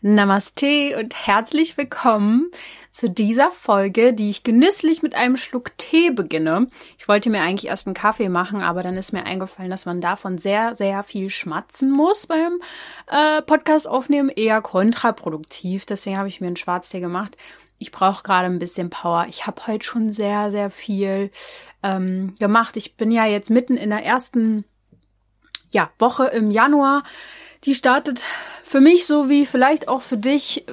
Namaste und herzlich willkommen zu dieser Folge, die ich genüsslich mit einem Schluck Tee beginne. Ich wollte mir eigentlich erst einen Kaffee machen, aber dann ist mir eingefallen, dass man davon sehr, sehr viel schmatzen muss beim äh, Podcast aufnehmen. Eher kontraproduktiv. Deswegen habe ich mir einen Schwarztee gemacht. Ich brauche gerade ein bisschen Power. Ich habe heute schon sehr, sehr viel ähm, gemacht. Ich bin ja jetzt mitten in der ersten ja, Woche im Januar. Die startet für mich so wie vielleicht auch für dich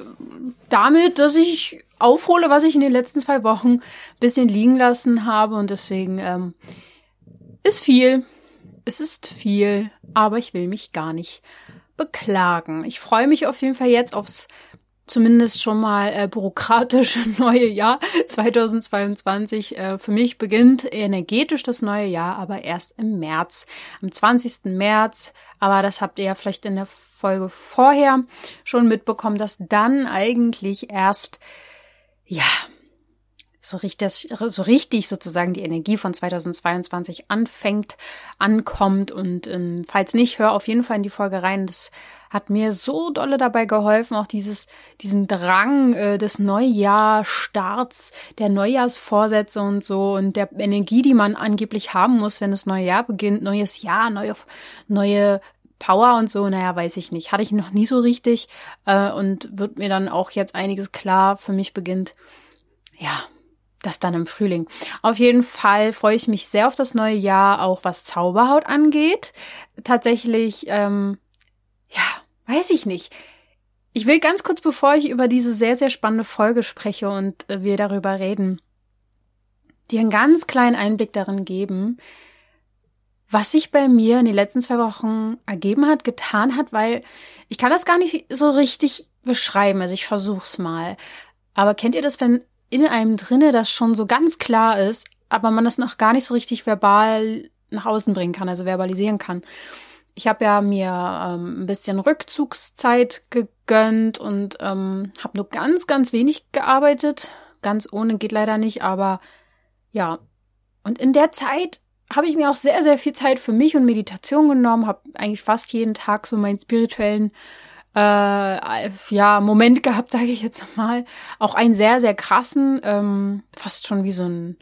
damit, dass ich aufhole, was ich in den letzten zwei Wochen bisschen liegen lassen habe und deswegen ähm, ist viel. Es ist viel, aber ich will mich gar nicht beklagen. Ich freue mich auf jeden Fall jetzt aufs zumindest schon mal äh, bürokratische neue Jahr 2022. Äh, für mich beginnt energetisch das neue Jahr, aber erst im März, am 20. März. Aber das habt ihr ja vielleicht in der Folge vorher schon mitbekommen, dass dann eigentlich erst, ja, so richtig, so richtig sozusagen die Energie von 2022 anfängt, ankommt und ähm, falls nicht, hör auf jeden Fall in die Folge rein. Das hat mir so dolle dabei geholfen, auch dieses, diesen Drang äh, des Neujahrstarts, der Neujahrsvorsätze und so und der Energie, die man angeblich haben muss, wenn das neue Jahr beginnt, neues Jahr, neue, neue Power und so, naja, weiß ich nicht. Hatte ich noch nie so richtig äh, und wird mir dann auch jetzt einiges klar. Für mich beginnt, ja, das dann im Frühling. Auf jeden Fall freue ich mich sehr auf das neue Jahr, auch was Zauberhaut angeht. Tatsächlich, ähm, ja, weiß ich nicht. Ich will ganz kurz, bevor ich über diese sehr, sehr spannende Folge spreche und äh, wir darüber reden, dir einen ganz kleinen Einblick darin geben, was sich bei mir in den letzten zwei Wochen ergeben hat, getan hat, weil ich kann das gar nicht so richtig beschreiben. Also ich versuch's mal. Aber kennt ihr das, wenn in einem drinne das schon so ganz klar ist, aber man das noch gar nicht so richtig verbal nach außen bringen kann, also verbalisieren kann? Ich habe ja mir ähm, ein bisschen Rückzugszeit gegönnt und ähm, habe nur ganz, ganz wenig gearbeitet. Ganz ohne geht leider nicht, aber ja. Und in der Zeit habe ich mir auch sehr, sehr viel Zeit für mich und Meditation genommen, habe eigentlich fast jeden Tag so meinen spirituellen äh, ja, Moment gehabt, sage ich jetzt mal. Auch einen sehr, sehr krassen, ähm, fast schon wie so ein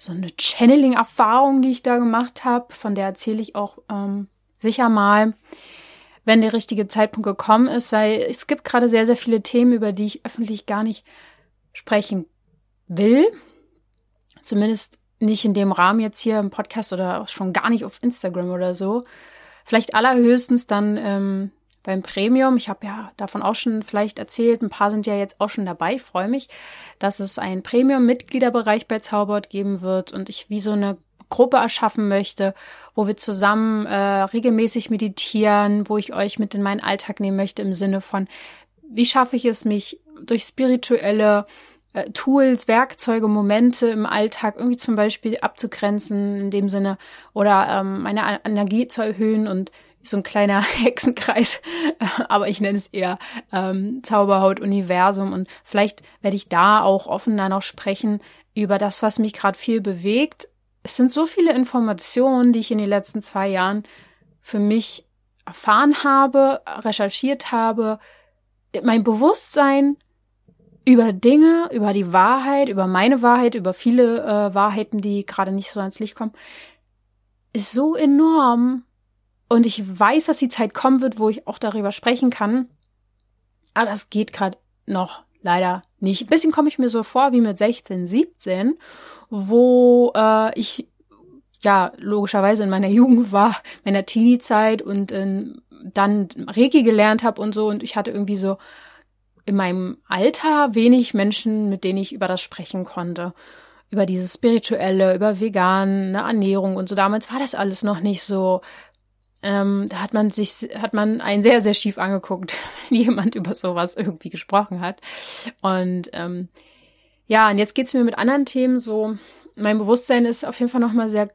so eine Channeling-Erfahrung, die ich da gemacht habe, von der erzähle ich auch ähm, sicher mal, wenn der richtige Zeitpunkt gekommen ist, weil es gibt gerade sehr, sehr viele Themen, über die ich öffentlich gar nicht sprechen will. Zumindest nicht in dem Rahmen jetzt hier im Podcast oder auch schon gar nicht auf Instagram oder so. Vielleicht allerhöchstens dann ähm, beim Premium. Ich habe ja davon auch schon vielleicht erzählt. Ein paar sind ja jetzt auch schon dabei. Freue mich, dass es einen Premium-Mitgliederbereich bei Zauberhaut geben wird und ich wie so eine Gruppe erschaffen möchte, wo wir zusammen äh, regelmäßig meditieren, wo ich euch mit in meinen Alltag nehmen möchte im Sinne von, wie schaffe ich es, mich durch spirituelle äh, Tools, Werkzeuge, Momente im Alltag irgendwie zum Beispiel abzugrenzen in dem Sinne oder ähm, meine Energie zu erhöhen und so ein kleiner Hexenkreis, aber ich nenne es eher ähm, Zauberhaut-Universum und vielleicht werde ich da auch offener noch sprechen über das, was mich gerade viel bewegt. Es sind so viele Informationen, die ich in den letzten zwei Jahren für mich erfahren habe, recherchiert habe, mein Bewusstsein über Dinge, über die Wahrheit, über meine Wahrheit, über viele äh, Wahrheiten, die gerade nicht so ans Licht kommen, ist so enorm. Und ich weiß, dass die Zeit kommen wird, wo ich auch darüber sprechen kann. Aber das geht gerade noch leider nicht. Ein bisschen komme ich mir so vor wie mit 16, 17, wo äh, ich ja logischerweise in meiner Jugend war, meiner Teenie-Zeit und äh, dann Reiki gelernt habe und so. Und ich hatte irgendwie so in meinem Alter wenig Menschen, mit denen ich über das sprechen konnte. Über dieses Spirituelle, über vegane Ernährung und so. Damals war das alles noch nicht so ähm, da hat man sich, hat man einen sehr, sehr schief angeguckt, wenn jemand über sowas irgendwie gesprochen hat. Und ähm, ja, und jetzt geht's mir mit anderen Themen so. Mein Bewusstsein ist auf jeden Fall nochmal sehr,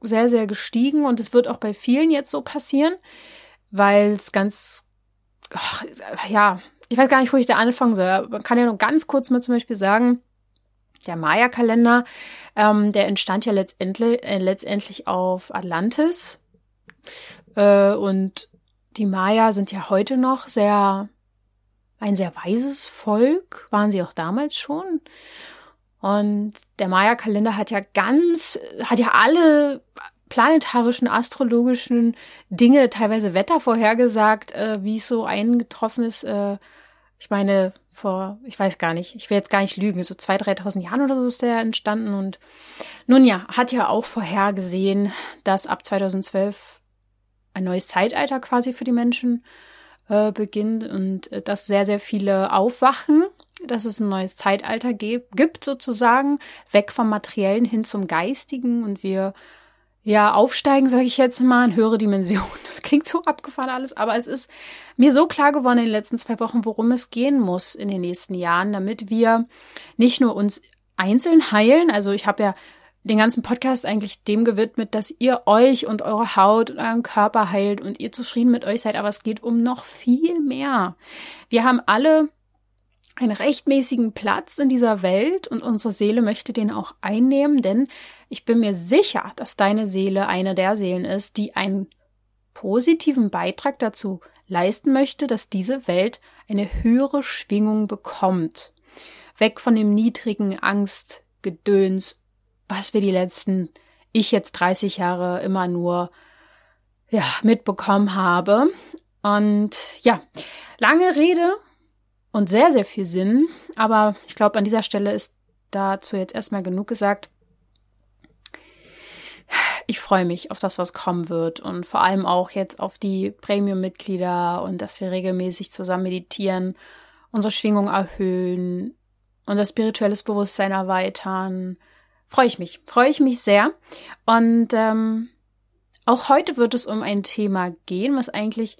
sehr, sehr gestiegen und es wird auch bei vielen jetzt so passieren, weil es ganz, ach, ja, ich weiß gar nicht, wo ich da anfangen soll. Man kann ja nur ganz kurz mal zum Beispiel sagen, der Maya-Kalender, ähm, der entstand ja letztendlich, äh, letztendlich auf Atlantis. Äh, und die Maya sind ja heute noch sehr, ein sehr weises Volk, waren sie auch damals schon. Und der Maya-Kalender hat ja ganz, hat ja alle planetarischen, astrologischen Dinge, teilweise Wetter vorhergesagt, äh, wie es so eingetroffen ist. Äh, ich meine, vor, ich weiß gar nicht, ich will jetzt gar nicht lügen, so 2.000, 3.000 Jahren oder so ist der entstanden. Und nun ja, hat ja auch vorhergesehen, dass ab 2012 ein neues Zeitalter quasi für die Menschen äh, beginnt und äh, dass sehr, sehr viele aufwachen, dass es ein neues Zeitalter gibt sozusagen, weg vom Materiellen hin zum Geistigen und wir ja, aufsteigen, sage ich jetzt mal, in höhere Dimensionen. Das klingt so abgefahren alles, aber es ist mir so klar geworden in den letzten zwei Wochen, worum es gehen muss in den nächsten Jahren, damit wir nicht nur uns einzeln heilen. Also ich habe ja den ganzen Podcast eigentlich dem gewidmet, dass ihr euch und eure Haut und euren Körper heilt und ihr zufrieden mit euch seid, aber es geht um noch viel mehr. Wir haben alle einen rechtmäßigen Platz in dieser Welt und unsere Seele möchte den auch einnehmen, denn ich bin mir sicher, dass deine Seele eine der Seelen ist, die einen positiven Beitrag dazu leisten möchte, dass diese Welt eine höhere Schwingung bekommt. Weg von dem niedrigen Angstgedöns, was wir die letzten, ich jetzt 30 Jahre immer nur, ja, mitbekommen habe. Und ja, lange Rede, und sehr, sehr viel Sinn. Aber ich glaube, an dieser Stelle ist dazu jetzt erstmal genug gesagt. Ich freue mich auf das, was kommen wird und vor allem auch jetzt auf die Premium-Mitglieder und dass wir regelmäßig zusammen meditieren, unsere Schwingung erhöhen, unser spirituelles Bewusstsein erweitern. Freue ich mich, freue ich mich sehr. Und ähm, auch heute wird es um ein Thema gehen, was eigentlich,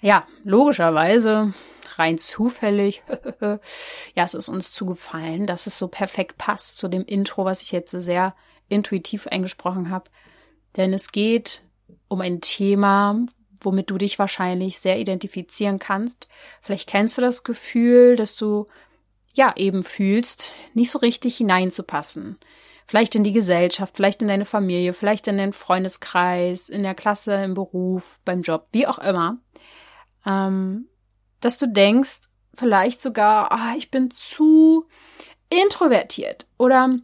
ja, logischerweise rein zufällig, ja, es ist uns zugefallen, dass es so perfekt passt zu dem Intro, was ich jetzt sehr intuitiv eingesprochen habe. Denn es geht um ein Thema, womit du dich wahrscheinlich sehr identifizieren kannst. Vielleicht kennst du das Gefühl, dass du ja eben fühlst, nicht so richtig hineinzupassen. Vielleicht in die Gesellschaft, vielleicht in deine Familie, vielleicht in den Freundeskreis, in der Klasse, im Beruf, beim Job, wie auch immer. Ähm, dass du denkst, vielleicht sogar, ah, ich bin zu introvertiert oder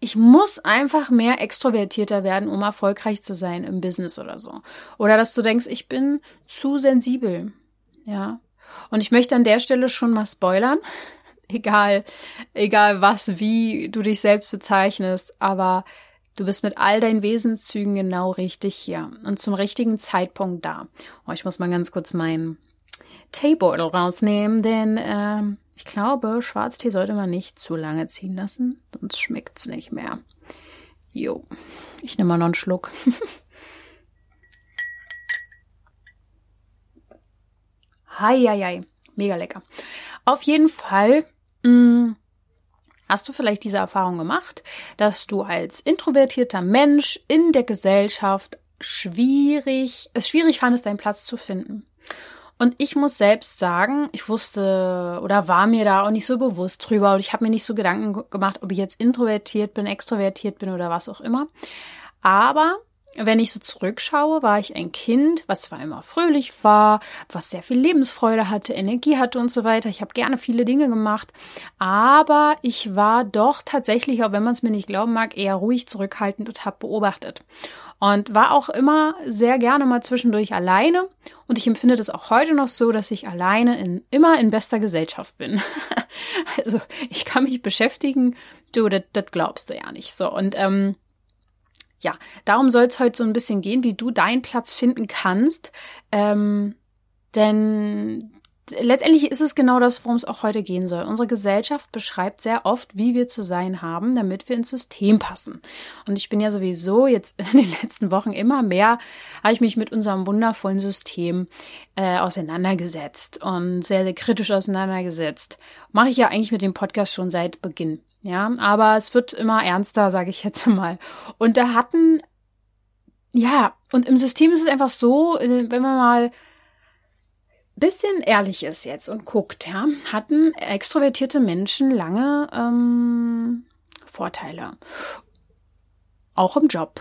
ich muss einfach mehr extrovertierter werden, um erfolgreich zu sein im Business oder so. Oder dass du denkst, ich bin zu sensibel. Ja. Und ich möchte an der Stelle schon mal spoilern. Egal, egal was, wie du dich selbst bezeichnest, aber du bist mit all deinen Wesenszügen genau richtig hier und zum richtigen Zeitpunkt da. Oh, ich muss mal ganz kurz meinen Teebeutel rausnehmen, denn ähm, ich glaube, Schwarztee sollte man nicht zu lange ziehen lassen, sonst schmeckt's nicht mehr. Jo, ich nehme mal noch einen Schluck. Heieiei, mega lecker. Auf jeden Fall hast du vielleicht diese Erfahrung gemacht, dass du als introvertierter Mensch in der Gesellschaft schwierig, es schwierig fandest, deinen Platz zu finden. Und ich muss selbst sagen, ich wusste oder war mir da auch nicht so bewusst drüber und ich habe mir nicht so Gedanken gemacht, ob ich jetzt introvertiert bin, extrovertiert bin oder was auch immer. Aber wenn ich so zurückschaue, war ich ein Kind, was zwar immer fröhlich war, was sehr viel Lebensfreude hatte, Energie hatte und so weiter. Ich habe gerne viele Dinge gemacht, aber ich war doch tatsächlich, auch wenn man es mir nicht glauben mag, eher ruhig zurückhaltend und habe beobachtet und war auch immer sehr gerne mal zwischendurch alleine. Und ich empfinde das auch heute noch so, dass ich alleine in, immer in bester Gesellschaft bin. also ich kann mich beschäftigen, du, das glaubst du ja nicht. So, und ähm, ja, darum soll es heute so ein bisschen gehen, wie du deinen Platz finden kannst. Ähm, denn letztendlich ist es genau das, worum es auch heute gehen soll. Unsere Gesellschaft beschreibt sehr oft, wie wir zu sein haben, damit wir ins System passen. Und ich bin ja sowieso jetzt in den letzten Wochen immer mehr, habe ich mich mit unserem wundervollen System äh, auseinandergesetzt und sehr, sehr kritisch auseinandergesetzt. Mache ich ja eigentlich mit dem Podcast schon seit Beginn. Ja, aber es wird immer ernster, sage ich jetzt mal. Und da hatten, ja, und im System ist es einfach so, äh, wenn man mal bisschen ehrlich ist jetzt und guckt, ja, hatten extrovertierte Menschen lange ähm, Vorteile. Auch im Job.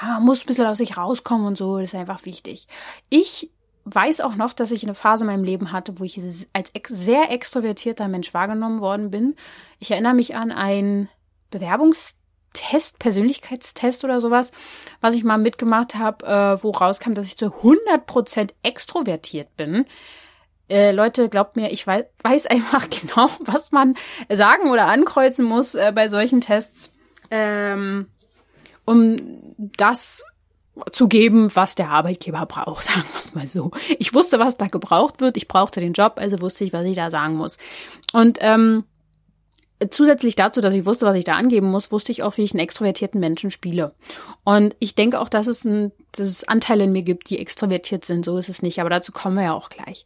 Ja, muss ein bisschen aus sich rauskommen und so, das ist einfach wichtig. Ich weiß auch noch, dass ich eine Phase in meinem Leben hatte, wo ich als sehr extrovertierter Mensch wahrgenommen worden bin. Ich erinnere mich an einen Bewerbungstest, Persönlichkeitstest oder sowas, was ich mal mitgemacht habe, äh, wo rauskam, dass ich zu 100% extrovertiert bin. Äh, Leute, glaubt mir, ich weiß, weiß einfach genau, was man sagen oder ankreuzen muss äh, bei solchen Tests, ähm, um das zu geben, was der Arbeitgeber braucht, sagen wir es mal so. Ich wusste, was da gebraucht wird. Ich brauchte den Job, also wusste ich, was ich da sagen muss. Und ähm, zusätzlich dazu, dass ich wusste, was ich da angeben muss, wusste ich auch, wie ich einen extrovertierten Menschen spiele. Und ich denke auch, dass es, ein, dass es Anteile in mir gibt, die extrovertiert sind. So ist es nicht, aber dazu kommen wir ja auch gleich.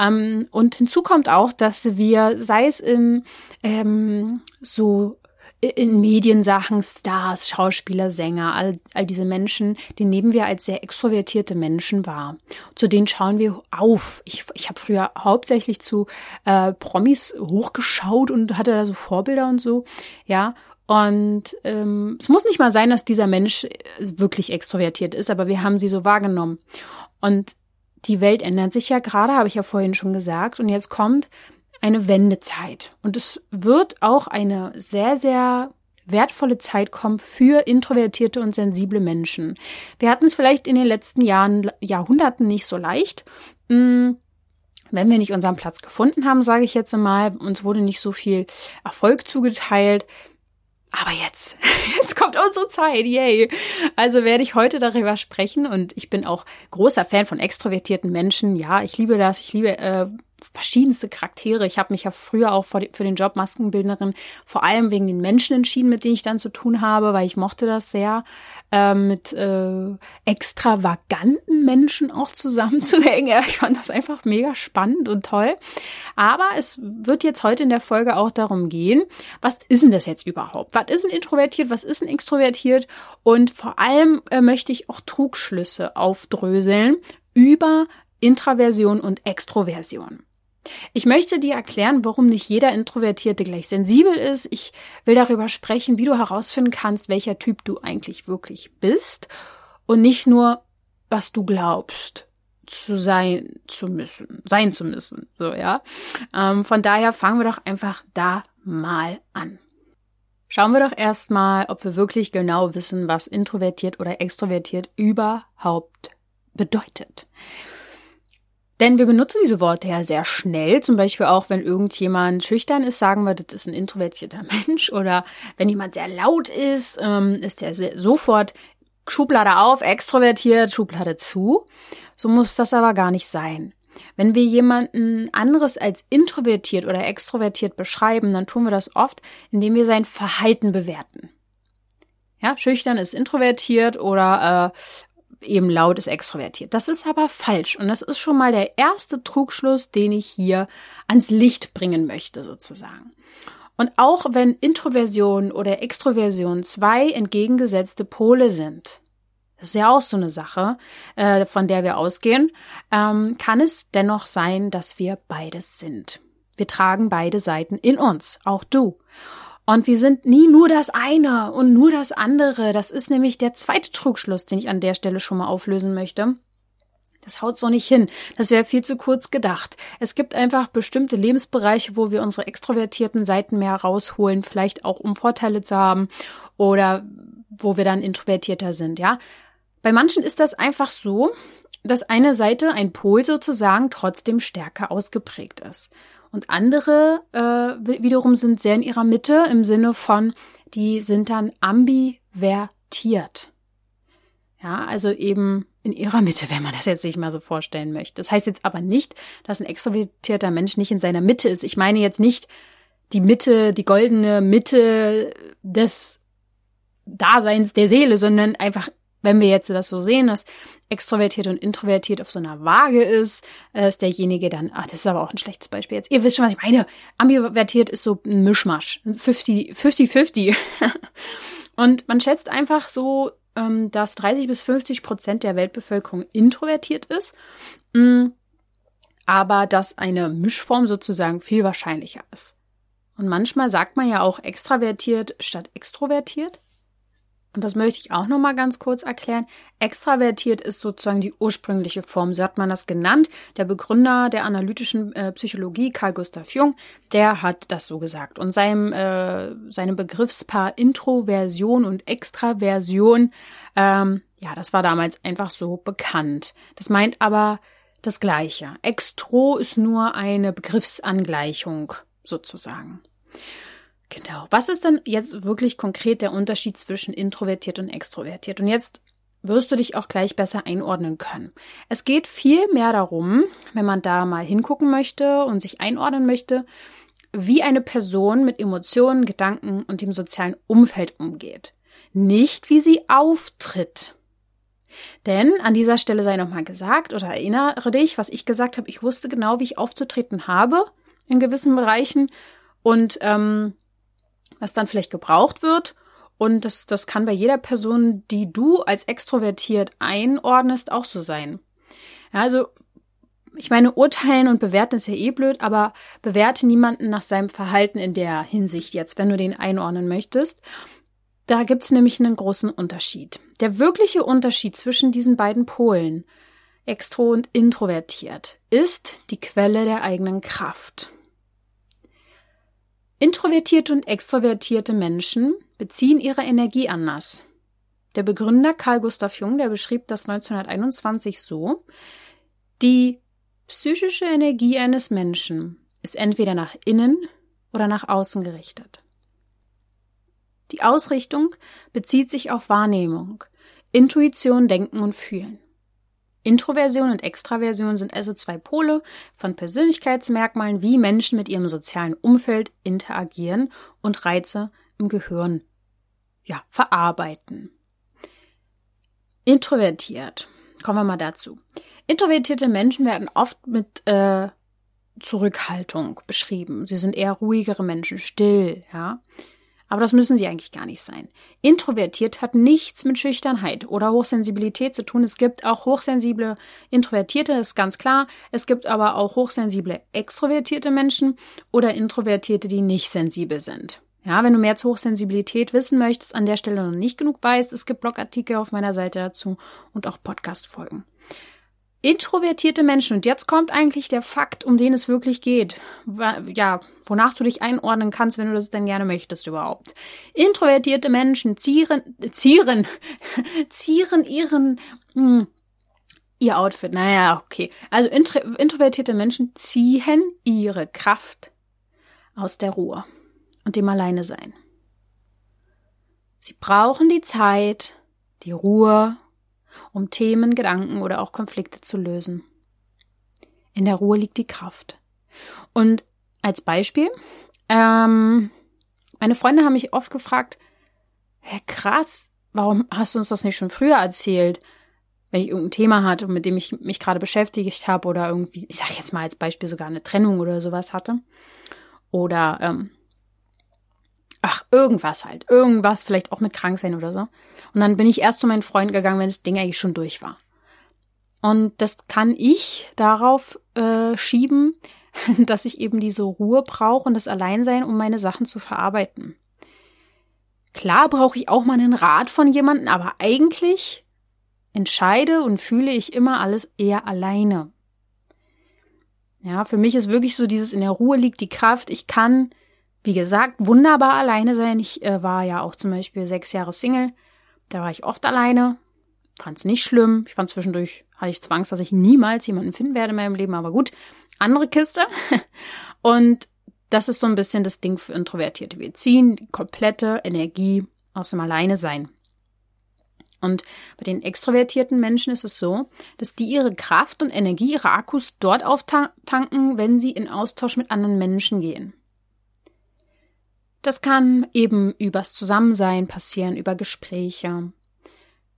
Ähm, und hinzu kommt auch, dass wir, sei es in ähm, so in Mediensachen, Stars, Schauspieler, Sänger, all, all diese Menschen, die nehmen wir als sehr extrovertierte Menschen wahr. Zu denen schauen wir auf. Ich, ich habe früher hauptsächlich zu äh, Promis hochgeschaut und hatte da so Vorbilder und so, ja. Und ähm, es muss nicht mal sein, dass dieser Mensch wirklich extrovertiert ist, aber wir haben sie so wahrgenommen. Und die Welt ändert sich ja gerade, habe ich ja vorhin schon gesagt. Und jetzt kommt eine Wendezeit. Und es wird auch eine sehr, sehr wertvolle Zeit kommen für introvertierte und sensible Menschen. Wir hatten es vielleicht in den letzten Jahren, Jahrhunderten nicht so leicht. Hm, wenn wir nicht unseren Platz gefunden haben, sage ich jetzt mal, uns wurde nicht so viel Erfolg zugeteilt. Aber jetzt, jetzt kommt unsere Zeit, yay. Also werde ich heute darüber sprechen und ich bin auch großer Fan von extrovertierten Menschen. Ja, ich liebe das. Ich liebe äh, verschiedenste Charaktere. Ich habe mich ja früher auch für den Job Maskenbildnerin vor allem wegen den Menschen entschieden, mit denen ich dann zu tun habe, weil ich mochte das sehr, äh, mit äh, extravaganten Menschen auch zusammenzuhängen. Ich fand das einfach mega spannend und toll. Aber es wird jetzt heute in der Folge auch darum gehen, was ist denn das jetzt überhaupt? Was ist ein introvertiert? Was ist ein extrovertiert? Und vor allem äh, möchte ich auch Trugschlüsse aufdröseln über Intraversion und Extroversion. Ich möchte dir erklären, warum nicht jeder Introvertierte gleich sensibel ist. Ich will darüber sprechen, wie du herausfinden kannst, welcher Typ du eigentlich wirklich bist und nicht nur, was du glaubst zu sein zu müssen, sein zu müssen. So, ja. Ähm, von daher fangen wir doch einfach da mal an. Schauen wir doch erstmal, ob wir wirklich genau wissen, was introvertiert oder extrovertiert überhaupt bedeutet. Denn wir benutzen diese Worte ja sehr schnell. Zum Beispiel auch, wenn irgendjemand schüchtern ist, sagen wir, das ist ein introvertierter Mensch. Oder wenn jemand sehr laut ist, ähm, ist der sofort Schublade auf, extrovertiert, Schublade zu. So muss das aber gar nicht sein. Wenn wir jemanden anderes als introvertiert oder extrovertiert beschreiben, dann tun wir das oft, indem wir sein Verhalten bewerten. Ja, schüchtern ist introvertiert oder äh, eben laut ist extrovertiert. Das ist aber falsch und das ist schon mal der erste Trugschluss, den ich hier ans Licht bringen möchte sozusagen. Und auch wenn Introversion oder Extroversion zwei entgegengesetzte Pole sind, das ist ja auch so eine Sache, äh, von der wir ausgehen, ähm, kann es dennoch sein, dass wir beides sind. Wir tragen beide Seiten in uns, auch du. Und wir sind nie nur das eine und nur das andere. Das ist nämlich der zweite Trugschluss, den ich an der Stelle schon mal auflösen möchte. Das haut so nicht hin. Das wäre viel zu kurz gedacht. Es gibt einfach bestimmte Lebensbereiche, wo wir unsere extrovertierten Seiten mehr rausholen, vielleicht auch um Vorteile zu haben oder wo wir dann introvertierter sind, ja. Bei manchen ist das einfach so, dass eine Seite, ein Pol sozusagen, trotzdem stärker ausgeprägt ist. Und andere äh, wiederum sind sehr in ihrer Mitte im Sinne von, die sind dann ambivertiert. Ja, also eben in ihrer Mitte, wenn man das jetzt nicht mal so vorstellen möchte. Das heißt jetzt aber nicht, dass ein extrovertierter Mensch nicht in seiner Mitte ist. Ich meine jetzt nicht die Mitte, die goldene Mitte des Daseins der Seele, sondern einfach, wenn wir jetzt das so sehen, dass extrovertiert und introvertiert auf so einer Waage ist, äh, ist derjenige dann, ah, das ist aber auch ein schlechtes Beispiel jetzt. Ihr wisst schon, was ich meine. Ambivertiert ist so ein Mischmasch. 50, 50, 50. und man schätzt einfach so, ähm, dass 30 bis 50 Prozent der Weltbevölkerung introvertiert ist. Mm, aber dass eine Mischform sozusagen viel wahrscheinlicher ist. Und manchmal sagt man ja auch extravertiert statt extrovertiert. Und das möchte ich auch noch mal ganz kurz erklären. Extravertiert ist sozusagen die ursprüngliche Form, so hat man das genannt. Der Begründer der analytischen äh, Psychologie, Carl Gustav Jung, der hat das so gesagt. Und seinem, äh, seinem Begriffspaar Introversion und Extraversion, ähm, ja, das war damals einfach so bekannt. Das meint aber das Gleiche. Extro ist nur eine Begriffsangleichung sozusagen. Genau. Was ist denn jetzt wirklich konkret der Unterschied zwischen introvertiert und extrovertiert? Und jetzt wirst du dich auch gleich besser einordnen können. Es geht viel mehr darum, wenn man da mal hingucken möchte und sich einordnen möchte, wie eine Person mit Emotionen, Gedanken und dem sozialen Umfeld umgeht. Nicht, wie sie auftritt. Denn an dieser Stelle sei nochmal gesagt oder erinnere dich, was ich gesagt habe. Ich wusste genau, wie ich aufzutreten habe in gewissen Bereichen und ähm, was dann vielleicht gebraucht wird. Und das, das kann bei jeder Person, die du als extrovertiert einordnest, auch so sein. Ja, also, ich meine, urteilen und bewerten ist ja eh blöd, aber bewerte niemanden nach seinem Verhalten in der Hinsicht jetzt, wenn du den einordnen möchtest. Da gibt's nämlich einen großen Unterschied. Der wirkliche Unterschied zwischen diesen beiden Polen, extro und introvertiert, ist die Quelle der eigenen Kraft. Introvertierte und extrovertierte Menschen beziehen ihre Energie anders. Der Begründer Carl Gustav Jung, der beschrieb das 1921 so, die psychische Energie eines Menschen ist entweder nach innen oder nach außen gerichtet. Die Ausrichtung bezieht sich auf Wahrnehmung, Intuition, Denken und Fühlen. Introversion und Extraversion sind also zwei Pole von Persönlichkeitsmerkmalen, wie Menschen mit ihrem sozialen Umfeld interagieren und Reize im Gehirn ja, verarbeiten. Introvertiert. Kommen wir mal dazu. Introvertierte Menschen werden oft mit äh, Zurückhaltung beschrieben. Sie sind eher ruhigere Menschen, still, ja. Aber das müssen sie eigentlich gar nicht sein. Introvertiert hat nichts mit Schüchternheit oder Hochsensibilität zu tun. Es gibt auch hochsensible Introvertierte, das ist ganz klar. Es gibt aber auch hochsensible extrovertierte Menschen oder Introvertierte, die nicht sensibel sind. Ja, wenn du mehr zur Hochsensibilität wissen möchtest, an der Stelle noch nicht genug weißt, es gibt Blogartikel auf meiner Seite dazu und auch Podcast-Folgen. Introvertierte Menschen, und jetzt kommt eigentlich der Fakt, um den es wirklich geht. Ja, wonach du dich einordnen kannst, wenn du das denn gerne möchtest überhaupt. Introvertierte Menschen zieren, zieren, zieren ihren, mh, hm, ihr Outfit. Naja, okay. Also intro, introvertierte Menschen ziehen ihre Kraft aus der Ruhe und dem Alleine sein. Sie brauchen die Zeit, die Ruhe um Themen, Gedanken oder auch Konflikte zu lösen. In der Ruhe liegt die Kraft. Und als Beispiel, ähm, meine Freunde haben mich oft gefragt, hä, krass, warum hast du uns das nicht schon früher erzählt? Wenn ich irgendein Thema hatte, mit dem ich mich gerade beschäftigt habe oder irgendwie, ich sage jetzt mal als Beispiel sogar eine Trennung oder sowas hatte. Oder ähm, ach, irgendwas halt, irgendwas, vielleicht auch mit Kranksein oder so. Und dann bin ich erst zu meinen Freunden gegangen, wenn das Ding eigentlich schon durch war. Und das kann ich darauf äh, schieben, dass ich eben diese Ruhe brauche und das Alleinsein, um meine Sachen zu verarbeiten. Klar brauche ich auch mal einen Rat von jemandem, aber eigentlich entscheide und fühle ich immer alles eher alleine. Ja, für mich ist wirklich so dieses in der Ruhe liegt die Kraft. Ich kann wie gesagt, wunderbar alleine sein. Ich äh, war ja auch zum Beispiel sechs Jahre Single. Da war ich oft alleine. Fand es nicht schlimm. Ich fand zwischendurch, hatte ich Zwangs, dass ich niemals jemanden finden werde in meinem Leben. Aber gut, andere Kiste. Und das ist so ein bisschen das Ding für Introvertierte. Wir ziehen die komplette Energie aus dem Alleine sein. Und bei den extrovertierten Menschen ist es so, dass die ihre Kraft und Energie, ihre Akkus dort auftanken, wenn sie in Austausch mit anderen Menschen gehen. Das kann eben übers Zusammensein passieren, über Gespräche.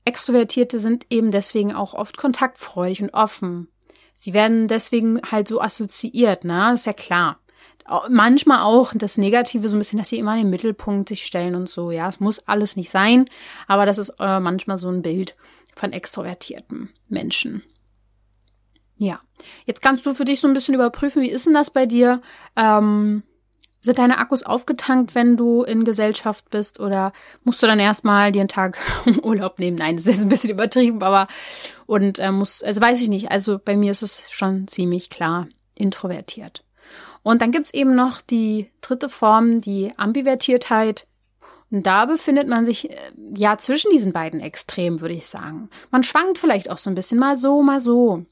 Extrovertierte sind eben deswegen auch oft kontaktfreudig und offen. Sie werden deswegen halt so assoziiert, ne? Ist ja klar. Manchmal auch das Negative so ein bisschen, dass sie immer in den Mittelpunkt sich stellen und so. Ja, es muss alles nicht sein, aber das ist äh, manchmal so ein Bild von extrovertierten Menschen. Ja, jetzt kannst du für dich so ein bisschen überprüfen, wie ist denn das bei dir? Ähm, sind deine Akkus aufgetankt, wenn du in Gesellschaft bist oder musst du dann erstmal dir einen Tag Urlaub nehmen? Nein, das ist jetzt ein bisschen übertrieben, aber und äh, muss, also weiß ich nicht. Also bei mir ist es schon ziemlich klar introvertiert. Und dann gibt's eben noch die dritte Form, die Ambivertiertheit. Und da befindet man sich äh, ja zwischen diesen beiden Extremen, würde ich sagen. Man schwankt vielleicht auch so ein bisschen mal so, mal so.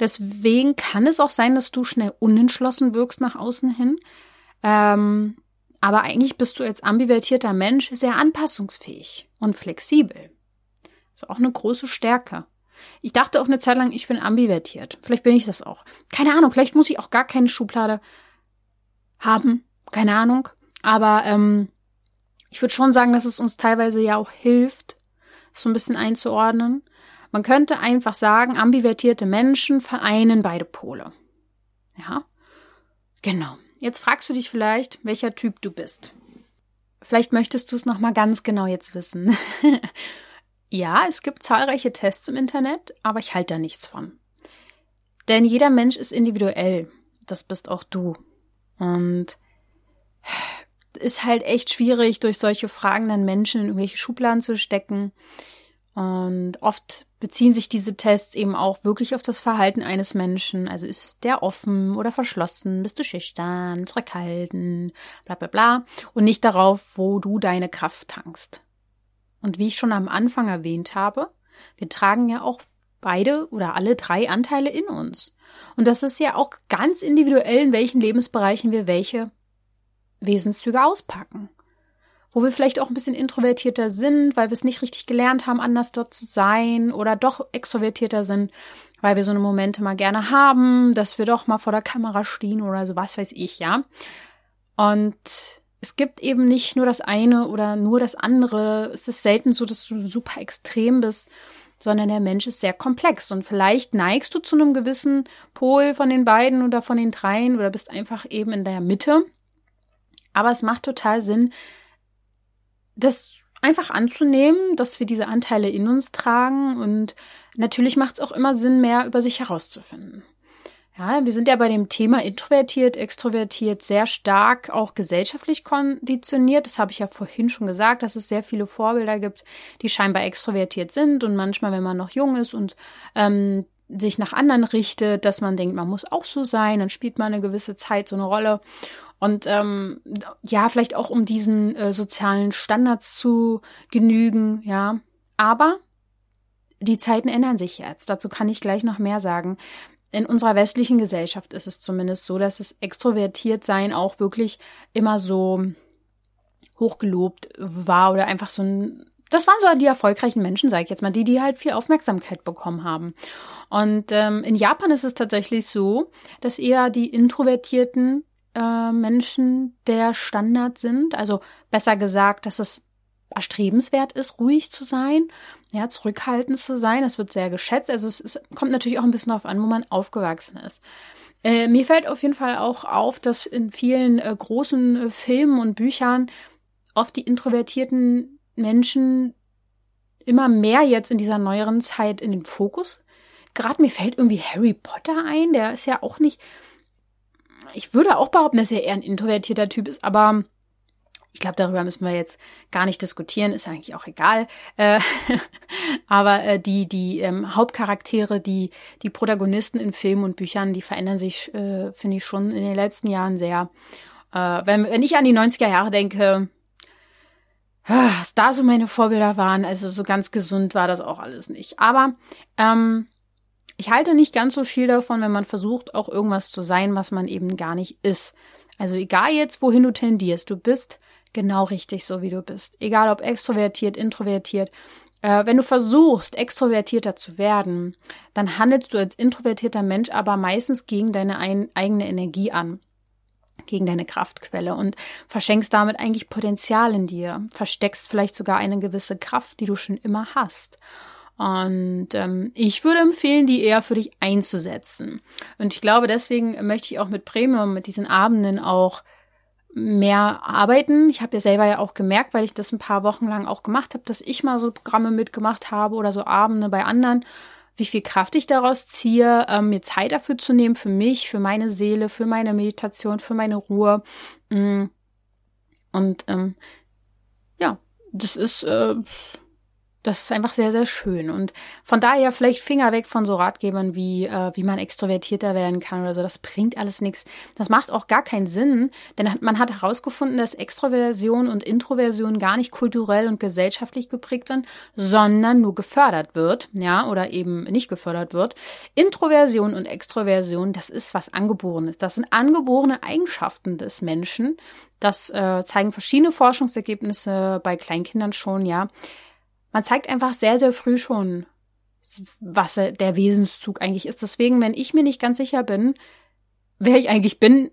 Deswegen kann es auch sein, dass du schnell unentschlossen wirkst nach außen hin, ähm, aber eigentlich bist du als ambivertierter Mensch sehr anpassungsfähig und flexibel. Ist auch eine große Stärke. Ich dachte auch eine Zeit lang, ich bin ambivertiert. Vielleicht bin ich das auch. Keine Ahnung, vielleicht muss ich auch gar keine Schublade haben. Keine Ahnung. Aber ähm, ich würde schon sagen, dass es uns teilweise ja auch hilft, so ein bisschen einzuordnen. Man könnte einfach sagen, ambivertierte Menschen vereinen beide Pole. Ja, genau. Jetzt fragst du dich vielleicht, welcher Typ du bist. Vielleicht möchtest du es nochmal ganz genau jetzt wissen. ja, es gibt zahlreiche Tests im Internet, aber ich halte da nichts von. Denn jeder Mensch ist individuell. Das bist auch du. Und ist halt echt schwierig, durch solche Fragen dann Menschen in irgendwelche Schubladen zu stecken. Und oft beziehen sich diese Tests eben auch wirklich auf das Verhalten eines Menschen. Also ist der offen oder verschlossen, bist du schüchtern, zurückhaltend, bla bla bla. Und nicht darauf, wo du deine Kraft tankst. Und wie ich schon am Anfang erwähnt habe, wir tragen ja auch beide oder alle drei Anteile in uns. Und das ist ja auch ganz individuell, in welchen Lebensbereichen wir welche Wesenszüge auspacken wo wir vielleicht auch ein bisschen introvertierter sind, weil wir es nicht richtig gelernt haben, anders dort zu sein oder doch extrovertierter sind, weil wir so eine Momente mal gerne haben, dass wir doch mal vor der Kamera stehen oder so, was weiß ich, ja. Und es gibt eben nicht nur das eine oder nur das andere. Es ist selten so, dass du super extrem bist, sondern der Mensch ist sehr komplex. Und vielleicht neigst du zu einem gewissen Pol von den beiden oder von den dreien oder bist einfach eben in der Mitte. Aber es macht total Sinn, das einfach anzunehmen, dass wir diese Anteile in uns tragen und natürlich macht es auch immer Sinn, mehr über sich herauszufinden. Ja, wir sind ja bei dem Thema introvertiert, extrovertiert sehr stark auch gesellschaftlich konditioniert. Das habe ich ja vorhin schon gesagt, dass es sehr viele Vorbilder gibt, die scheinbar extrovertiert sind und manchmal, wenn man noch jung ist und ähm, sich nach anderen richtet, dass man denkt, man muss auch so sein, dann spielt man eine gewisse Zeit so eine Rolle. Und ähm, ja, vielleicht auch um diesen äh, sozialen Standards zu genügen, ja. Aber die Zeiten ändern sich jetzt. Dazu kann ich gleich noch mehr sagen. In unserer westlichen Gesellschaft ist es zumindest so, dass es extrovertiert sein auch wirklich immer so hochgelobt war oder einfach so ein das waren so die erfolgreichen Menschen, sage ich jetzt mal, die, die halt viel Aufmerksamkeit bekommen haben. Und ähm, in Japan ist es tatsächlich so, dass eher die introvertierten äh, Menschen der Standard sind. Also besser gesagt, dass es erstrebenswert ist, ruhig zu sein, ja, zurückhaltend zu sein. Das wird sehr geschätzt. Also es, es kommt natürlich auch ein bisschen darauf an, wo man aufgewachsen ist. Äh, mir fällt auf jeden Fall auch auf, dass in vielen äh, großen äh, Filmen und Büchern oft die introvertierten Menschen immer mehr jetzt in dieser neueren Zeit in den Fokus. Gerade mir fällt irgendwie Harry Potter ein, der ist ja auch nicht ich würde auch behaupten, dass er eher ein introvertierter Typ ist, aber ich glaube, darüber müssen wir jetzt gar nicht diskutieren, ist eigentlich auch egal. Äh, aber äh, die, die ähm, Hauptcharaktere, die, die Protagonisten in Filmen und Büchern, die verändern sich, äh, finde ich, schon in den letzten Jahren sehr. Äh, wenn, wenn ich an die 90er Jahre denke, was da so meine Vorbilder waren, also so ganz gesund war das auch alles nicht. Aber ähm, ich halte nicht ganz so viel davon, wenn man versucht, auch irgendwas zu sein, was man eben gar nicht ist. Also egal jetzt, wohin du tendierst, du bist genau richtig so, wie du bist. Egal ob extrovertiert, introvertiert. Äh, wenn du versuchst, extrovertierter zu werden, dann handelst du als introvertierter Mensch aber meistens gegen deine ein, eigene Energie an, gegen deine Kraftquelle und verschenkst damit eigentlich Potenzial in dir, versteckst vielleicht sogar eine gewisse Kraft, die du schon immer hast. Und ähm, ich würde empfehlen, die eher für dich einzusetzen. Und ich glaube, deswegen möchte ich auch mit Premium, mit diesen Abenden auch mehr arbeiten. Ich habe ja selber ja auch gemerkt, weil ich das ein paar Wochen lang auch gemacht habe, dass ich mal so Programme mitgemacht habe oder so Abende bei anderen, wie viel Kraft ich daraus ziehe, ähm, mir Zeit dafür zu nehmen, für mich, für meine Seele, für meine Meditation, für meine Ruhe. Mm. Und ähm, ja, das ist äh, das ist einfach sehr, sehr schön. Und von daher vielleicht Finger weg von so Ratgebern wie, äh, wie man extrovertierter werden kann oder so. Das bringt alles nichts. Das macht auch gar keinen Sinn, denn man hat herausgefunden, dass Extroversion und Introversion gar nicht kulturell und gesellschaftlich geprägt sind, sondern nur gefördert wird, ja, oder eben nicht gefördert wird. Introversion und Extroversion, das ist was Angeborenes. Das sind angeborene Eigenschaften des Menschen. Das äh, zeigen verschiedene Forschungsergebnisse bei Kleinkindern schon, ja man zeigt einfach sehr, sehr früh schon, was der Wesenszug eigentlich ist. Deswegen, wenn ich mir nicht ganz sicher bin, wer ich eigentlich bin,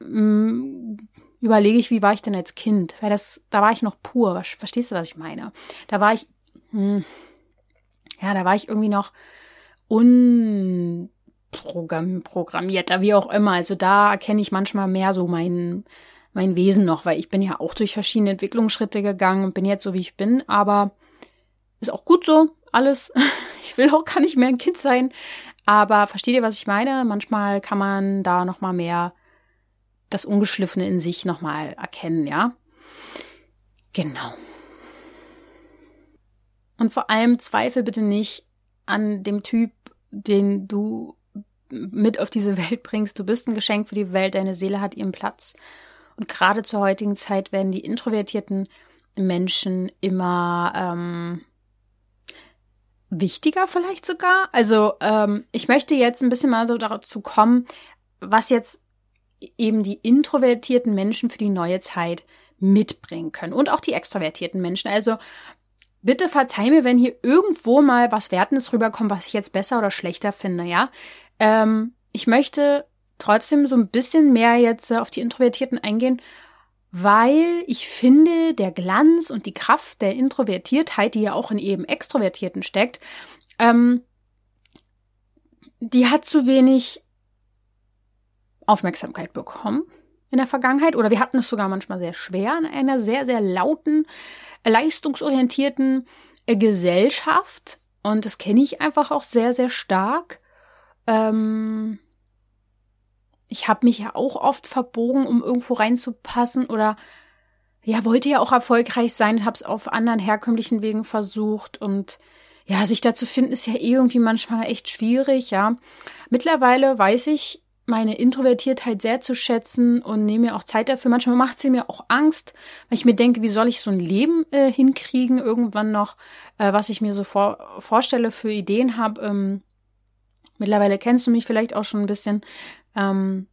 mm, überlege ich, wie war ich denn als Kind? Weil das, da war ich noch pur. Verstehst du, was ich meine? Da war ich, hm, ja, da war ich irgendwie noch unprogrammierter, wie auch immer. Also da erkenne ich manchmal mehr so meinen mein Wesen noch, weil ich bin ja auch durch verschiedene Entwicklungsschritte gegangen und bin jetzt so, wie ich bin, aber ist auch gut so, alles. Ich will auch gar nicht mehr ein Kind sein, aber versteht ihr, was ich meine? Manchmal kann man da noch mal mehr das Ungeschliffene in sich noch mal erkennen, ja? Genau. Und vor allem zweifel bitte nicht an dem Typ, den du mit auf diese Welt bringst. Du bist ein Geschenk für die Welt, deine Seele hat ihren Platz. Und gerade zur heutigen Zeit werden die introvertierten Menschen immer ähm, wichtiger vielleicht sogar. Also ähm, ich möchte jetzt ein bisschen mal so dazu kommen, was jetzt eben die introvertierten Menschen für die neue Zeit mitbringen können und auch die extrovertierten Menschen. Also bitte verzeih mir, wenn hier irgendwo mal was Wertendes rüberkommt, was ich jetzt besser oder schlechter finde, ja. Ähm, ich möchte trotzdem so ein bisschen mehr jetzt auf die Introvertierten eingehen, weil ich finde, der Glanz und die Kraft der Introvertiertheit, die ja auch in eben Extrovertierten steckt, ähm, die hat zu wenig Aufmerksamkeit bekommen in der Vergangenheit oder wir hatten es sogar manchmal sehr schwer in einer sehr, sehr lauten, leistungsorientierten äh, Gesellschaft und das kenne ich einfach auch sehr, sehr stark. Ähm, ich habe mich ja auch oft verbogen, um irgendwo reinzupassen oder ja, wollte ja auch erfolgreich sein, habe es auf anderen herkömmlichen Wegen versucht und ja, sich da zu finden ist ja eh irgendwie manchmal echt schwierig, ja. Mittlerweile weiß ich meine Introvertiertheit sehr zu schätzen und nehme mir auch Zeit dafür. Manchmal macht sie mir auch Angst, weil ich mir denke, wie soll ich so ein Leben äh, hinkriegen, irgendwann noch, äh, was ich mir so vor, vorstelle für Ideen habe. Ähm, mittlerweile kennst du mich vielleicht auch schon ein bisschen. Ähm,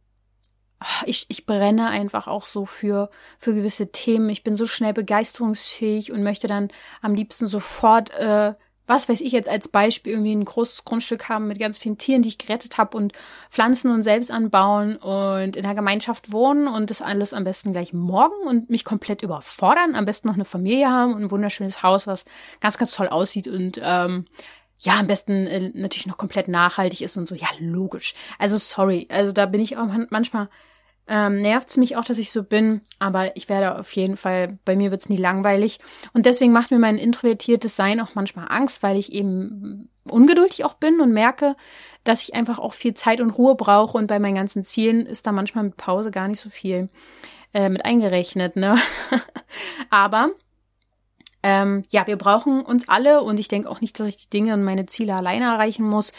ich, ich brenne einfach auch so für, für gewisse Themen. Ich bin so schnell begeisterungsfähig und möchte dann am liebsten sofort, äh, was weiß ich jetzt als Beispiel, irgendwie ein großes Grundstück haben mit ganz vielen Tieren, die ich gerettet habe und pflanzen und selbst anbauen und in der Gemeinschaft wohnen und das alles am besten gleich morgen und mich komplett überfordern. Am besten noch eine Familie haben und ein wunderschönes Haus, was ganz, ganz toll aussieht und ähm, ja, am besten äh, natürlich noch komplett nachhaltig ist und so. Ja, logisch. Also sorry. Also da bin ich auch manchmal ähm, nervt es mich auch, dass ich so bin, aber ich werde auf jeden Fall, bei mir wird es nie langweilig. Und deswegen macht mir mein introvertiertes Sein auch manchmal Angst, weil ich eben ungeduldig auch bin und merke, dass ich einfach auch viel Zeit und Ruhe brauche und bei meinen ganzen Zielen ist da manchmal mit Pause gar nicht so viel äh, mit eingerechnet, ne? aber ähm, ja, wir brauchen uns alle und ich denke auch nicht, dass ich die Dinge und meine Ziele alleine erreichen muss.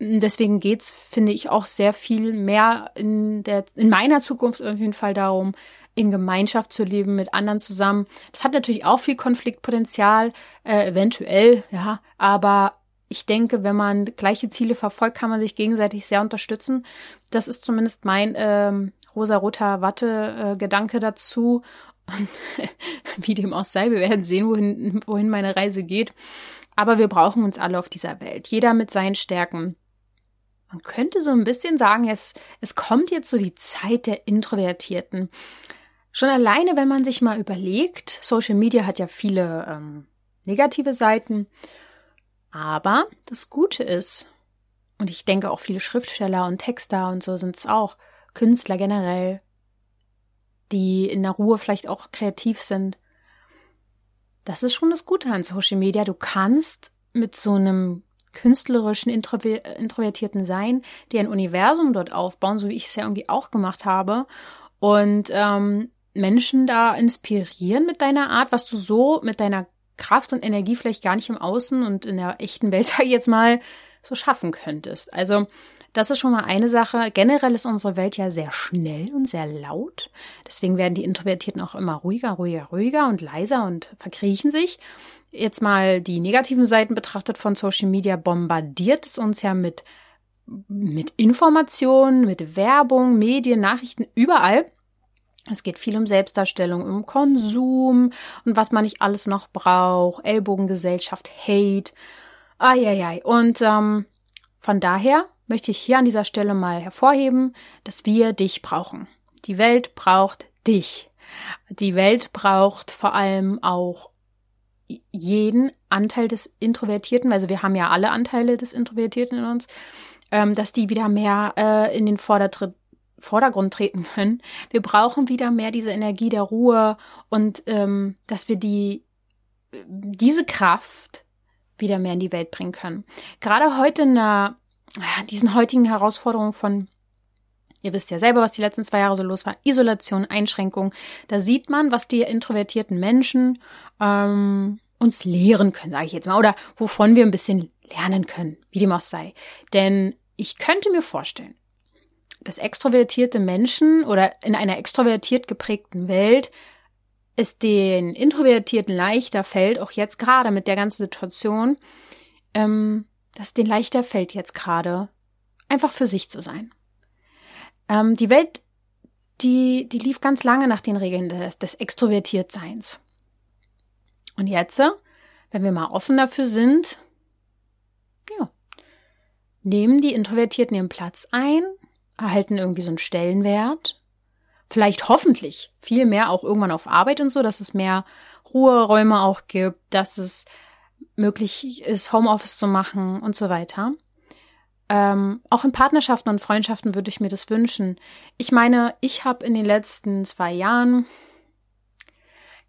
Deswegen geht's, finde ich, auch sehr viel mehr in der, in meiner Zukunft auf jeden Fall darum, in Gemeinschaft zu leben, mit anderen zusammen. Das hat natürlich auch viel Konfliktpotenzial, äh, eventuell, ja, aber ich denke, wenn man gleiche Ziele verfolgt, kann man sich gegenseitig sehr unterstützen. Das ist zumindest mein ähm, rosa-roter Watte-Gedanke dazu. wie dem auch sei, wir werden sehen, wohin, wohin meine Reise geht. Aber wir brauchen uns alle auf dieser Welt. Jeder mit seinen Stärken. Man könnte so ein bisschen sagen, es, es kommt jetzt so die Zeit der Introvertierten. Schon alleine, wenn man sich mal überlegt, Social Media hat ja viele ähm, negative Seiten. Aber das Gute ist, und ich denke auch viele Schriftsteller und Texter und so sind es auch, Künstler generell, die in der Ruhe vielleicht auch kreativ sind. Das ist schon das Gute an Social Media. Du kannst mit so einem künstlerischen, introvertierten Sein, die ein Universum dort aufbauen, so wie ich es ja irgendwie auch gemacht habe. Und ähm, Menschen da inspirieren mit deiner Art, was du so mit deiner Kraft und Energie vielleicht gar nicht im Außen und in der echten Welt, sag ich jetzt mal, so schaffen könntest. Also das ist schon mal eine Sache. Generell ist unsere Welt ja sehr schnell und sehr laut. Deswegen werden die Introvertierten auch immer ruhiger, ruhiger, ruhiger und leiser und verkriechen sich. Jetzt mal die negativen Seiten betrachtet von Social Media, bombardiert es uns ja mit, mit Informationen, mit Werbung, Medien, Nachrichten, überall. Es geht viel um Selbstdarstellung, um Konsum und was man nicht alles noch braucht, Ellbogengesellschaft, Hate. Eieiei. Und ähm, von daher möchte ich hier an dieser Stelle mal hervorheben, dass wir dich brauchen. Die Welt braucht dich. Die Welt braucht vor allem auch jeden Anteil des Introvertierten, also wir haben ja alle Anteile des Introvertierten in uns, ähm, dass die wieder mehr äh, in den Vordertritt, Vordergrund treten können. Wir brauchen wieder mehr diese Energie der Ruhe und ähm, dass wir die diese Kraft wieder mehr in die Welt bringen können. Gerade heute in der diesen heutigen Herausforderungen von Ihr wisst ja selber, was die letzten zwei Jahre so los war. Isolation, Einschränkung. Da sieht man, was die introvertierten Menschen ähm, uns lehren können, sage ich jetzt mal. Oder wovon wir ein bisschen lernen können, wie dem auch sei. Denn ich könnte mir vorstellen, dass extrovertierte Menschen oder in einer extrovertiert geprägten Welt es den Introvertierten leichter fällt, auch jetzt gerade mit der ganzen Situation, ähm, dass es denen leichter fällt jetzt gerade, einfach für sich zu sein. Ähm, die Welt, die, die lief ganz lange nach den Regeln des, des Extrovertiertseins. Und jetzt, wenn wir mal offen dafür sind, ja, nehmen die Introvertierten ihren Platz ein, erhalten irgendwie so einen Stellenwert, vielleicht hoffentlich viel mehr auch irgendwann auf Arbeit und so, dass es mehr Ruheräume auch gibt, dass es möglich ist, Homeoffice zu machen und so weiter. Ähm, auch in Partnerschaften und Freundschaften würde ich mir das wünschen. Ich meine, ich habe in den letzten zwei Jahren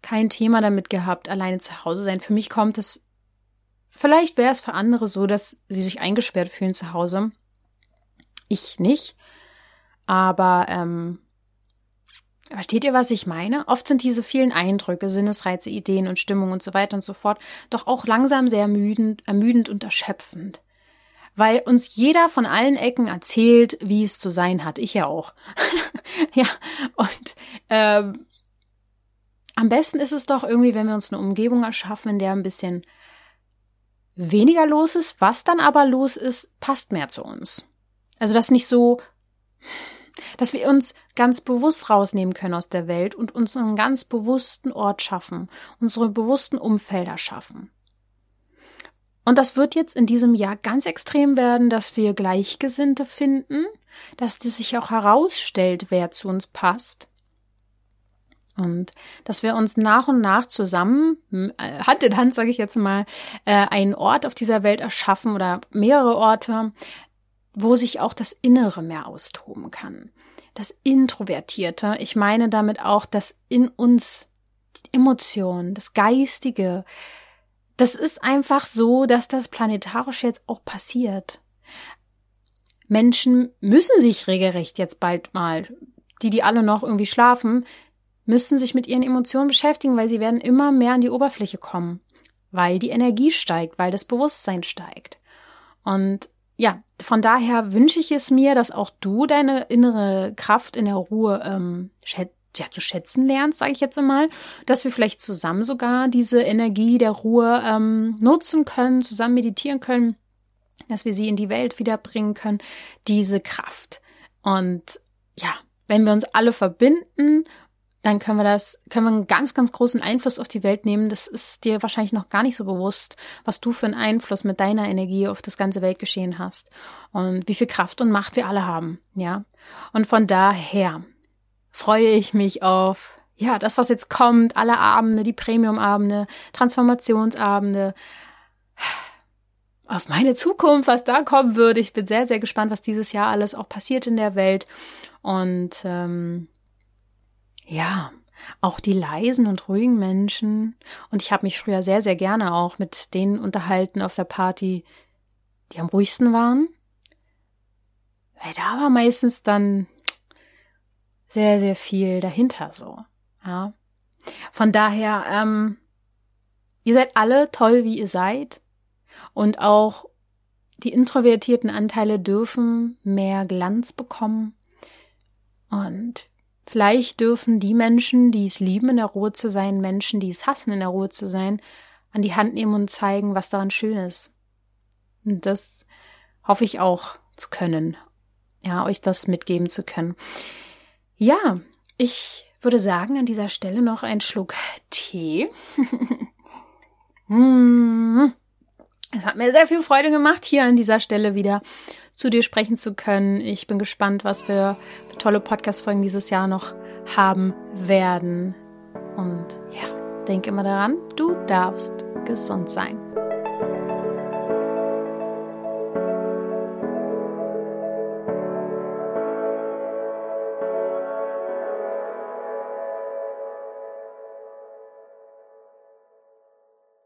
kein Thema damit gehabt, alleine zu Hause sein. Für mich kommt es, vielleicht wäre es für andere so, dass sie sich eingesperrt fühlen zu Hause. Ich nicht. Aber ähm, Versteht ihr, was ich meine? Oft sind diese vielen Eindrücke, Sinnesreize, Ideen und Stimmung und so weiter und so fort doch auch langsam sehr ermüdend, ermüdend und erschöpfend. Weil uns jeder von allen Ecken erzählt, wie es zu sein hat. Ich ja auch. ja, und ähm, am besten ist es doch irgendwie, wenn wir uns eine Umgebung erschaffen, in der ein bisschen weniger los ist. Was dann aber los ist, passt mehr zu uns. Also das nicht so dass wir uns ganz bewusst rausnehmen können aus der Welt und uns einen ganz bewussten Ort schaffen, unsere bewussten Umfelder schaffen. Und das wird jetzt in diesem Jahr ganz extrem werden, dass wir Gleichgesinnte finden, dass das sich auch herausstellt, wer zu uns passt. Und dass wir uns nach und nach zusammen, äh, Hand in Hand, sage ich jetzt mal, äh, einen Ort auf dieser Welt erschaffen oder mehrere Orte, wo sich auch das Innere mehr austoben kann. Das Introvertierte, ich meine damit auch das in uns, die Emotionen, das Geistige. Das ist einfach so, dass das planetarisch jetzt auch passiert. Menschen müssen sich regelrecht jetzt bald mal, die, die alle noch irgendwie schlafen, müssen sich mit ihren Emotionen beschäftigen, weil sie werden immer mehr an die Oberfläche kommen, weil die Energie steigt, weil das Bewusstsein steigt. Und ja, von daher wünsche ich es mir, dass auch du deine innere Kraft in der Ruhe ähm, schät ja, zu schätzen lernst, sage ich jetzt einmal, dass wir vielleicht zusammen sogar diese Energie der Ruhe ähm, nutzen können, zusammen meditieren können, dass wir sie in die Welt wiederbringen können, diese Kraft. Und ja, wenn wir uns alle verbinden dann können wir das, können wir einen ganz, ganz großen Einfluss auf die Welt nehmen. Das ist dir wahrscheinlich noch gar nicht so bewusst, was du für einen Einfluss mit deiner Energie auf das ganze Weltgeschehen hast und wie viel Kraft und Macht wir alle haben, ja. Und von daher freue ich mich auf ja, das, was jetzt kommt, alle Abende, die Premium-Abende, Transformationsabende, auf meine Zukunft, was da kommen würde. Ich bin sehr, sehr gespannt, was dieses Jahr alles auch passiert in der Welt. Und ähm, ja, auch die leisen und ruhigen Menschen. Und ich habe mich früher sehr, sehr gerne auch mit denen unterhalten auf der Party, die am ruhigsten waren. Weil da war meistens dann sehr, sehr viel dahinter so. Ja. Von daher, ähm, ihr seid alle toll, wie ihr seid. Und auch die introvertierten Anteile dürfen mehr Glanz bekommen. Und vielleicht dürfen die Menschen, die es lieben, in der Ruhe zu sein, Menschen, die es hassen, in der Ruhe zu sein, an die Hand nehmen und zeigen, was daran schön ist. Und das hoffe ich auch zu können. Ja, euch das mitgeben zu können. Ja, ich würde sagen, an dieser Stelle noch ein Schluck Tee. Hm. Es hat mir sehr viel Freude gemacht, hier an dieser Stelle wieder zu dir sprechen zu können. Ich bin gespannt, was wir für tolle Podcast-Folgen dieses Jahr noch haben werden. Und ja, denk immer daran, du darfst gesund sein.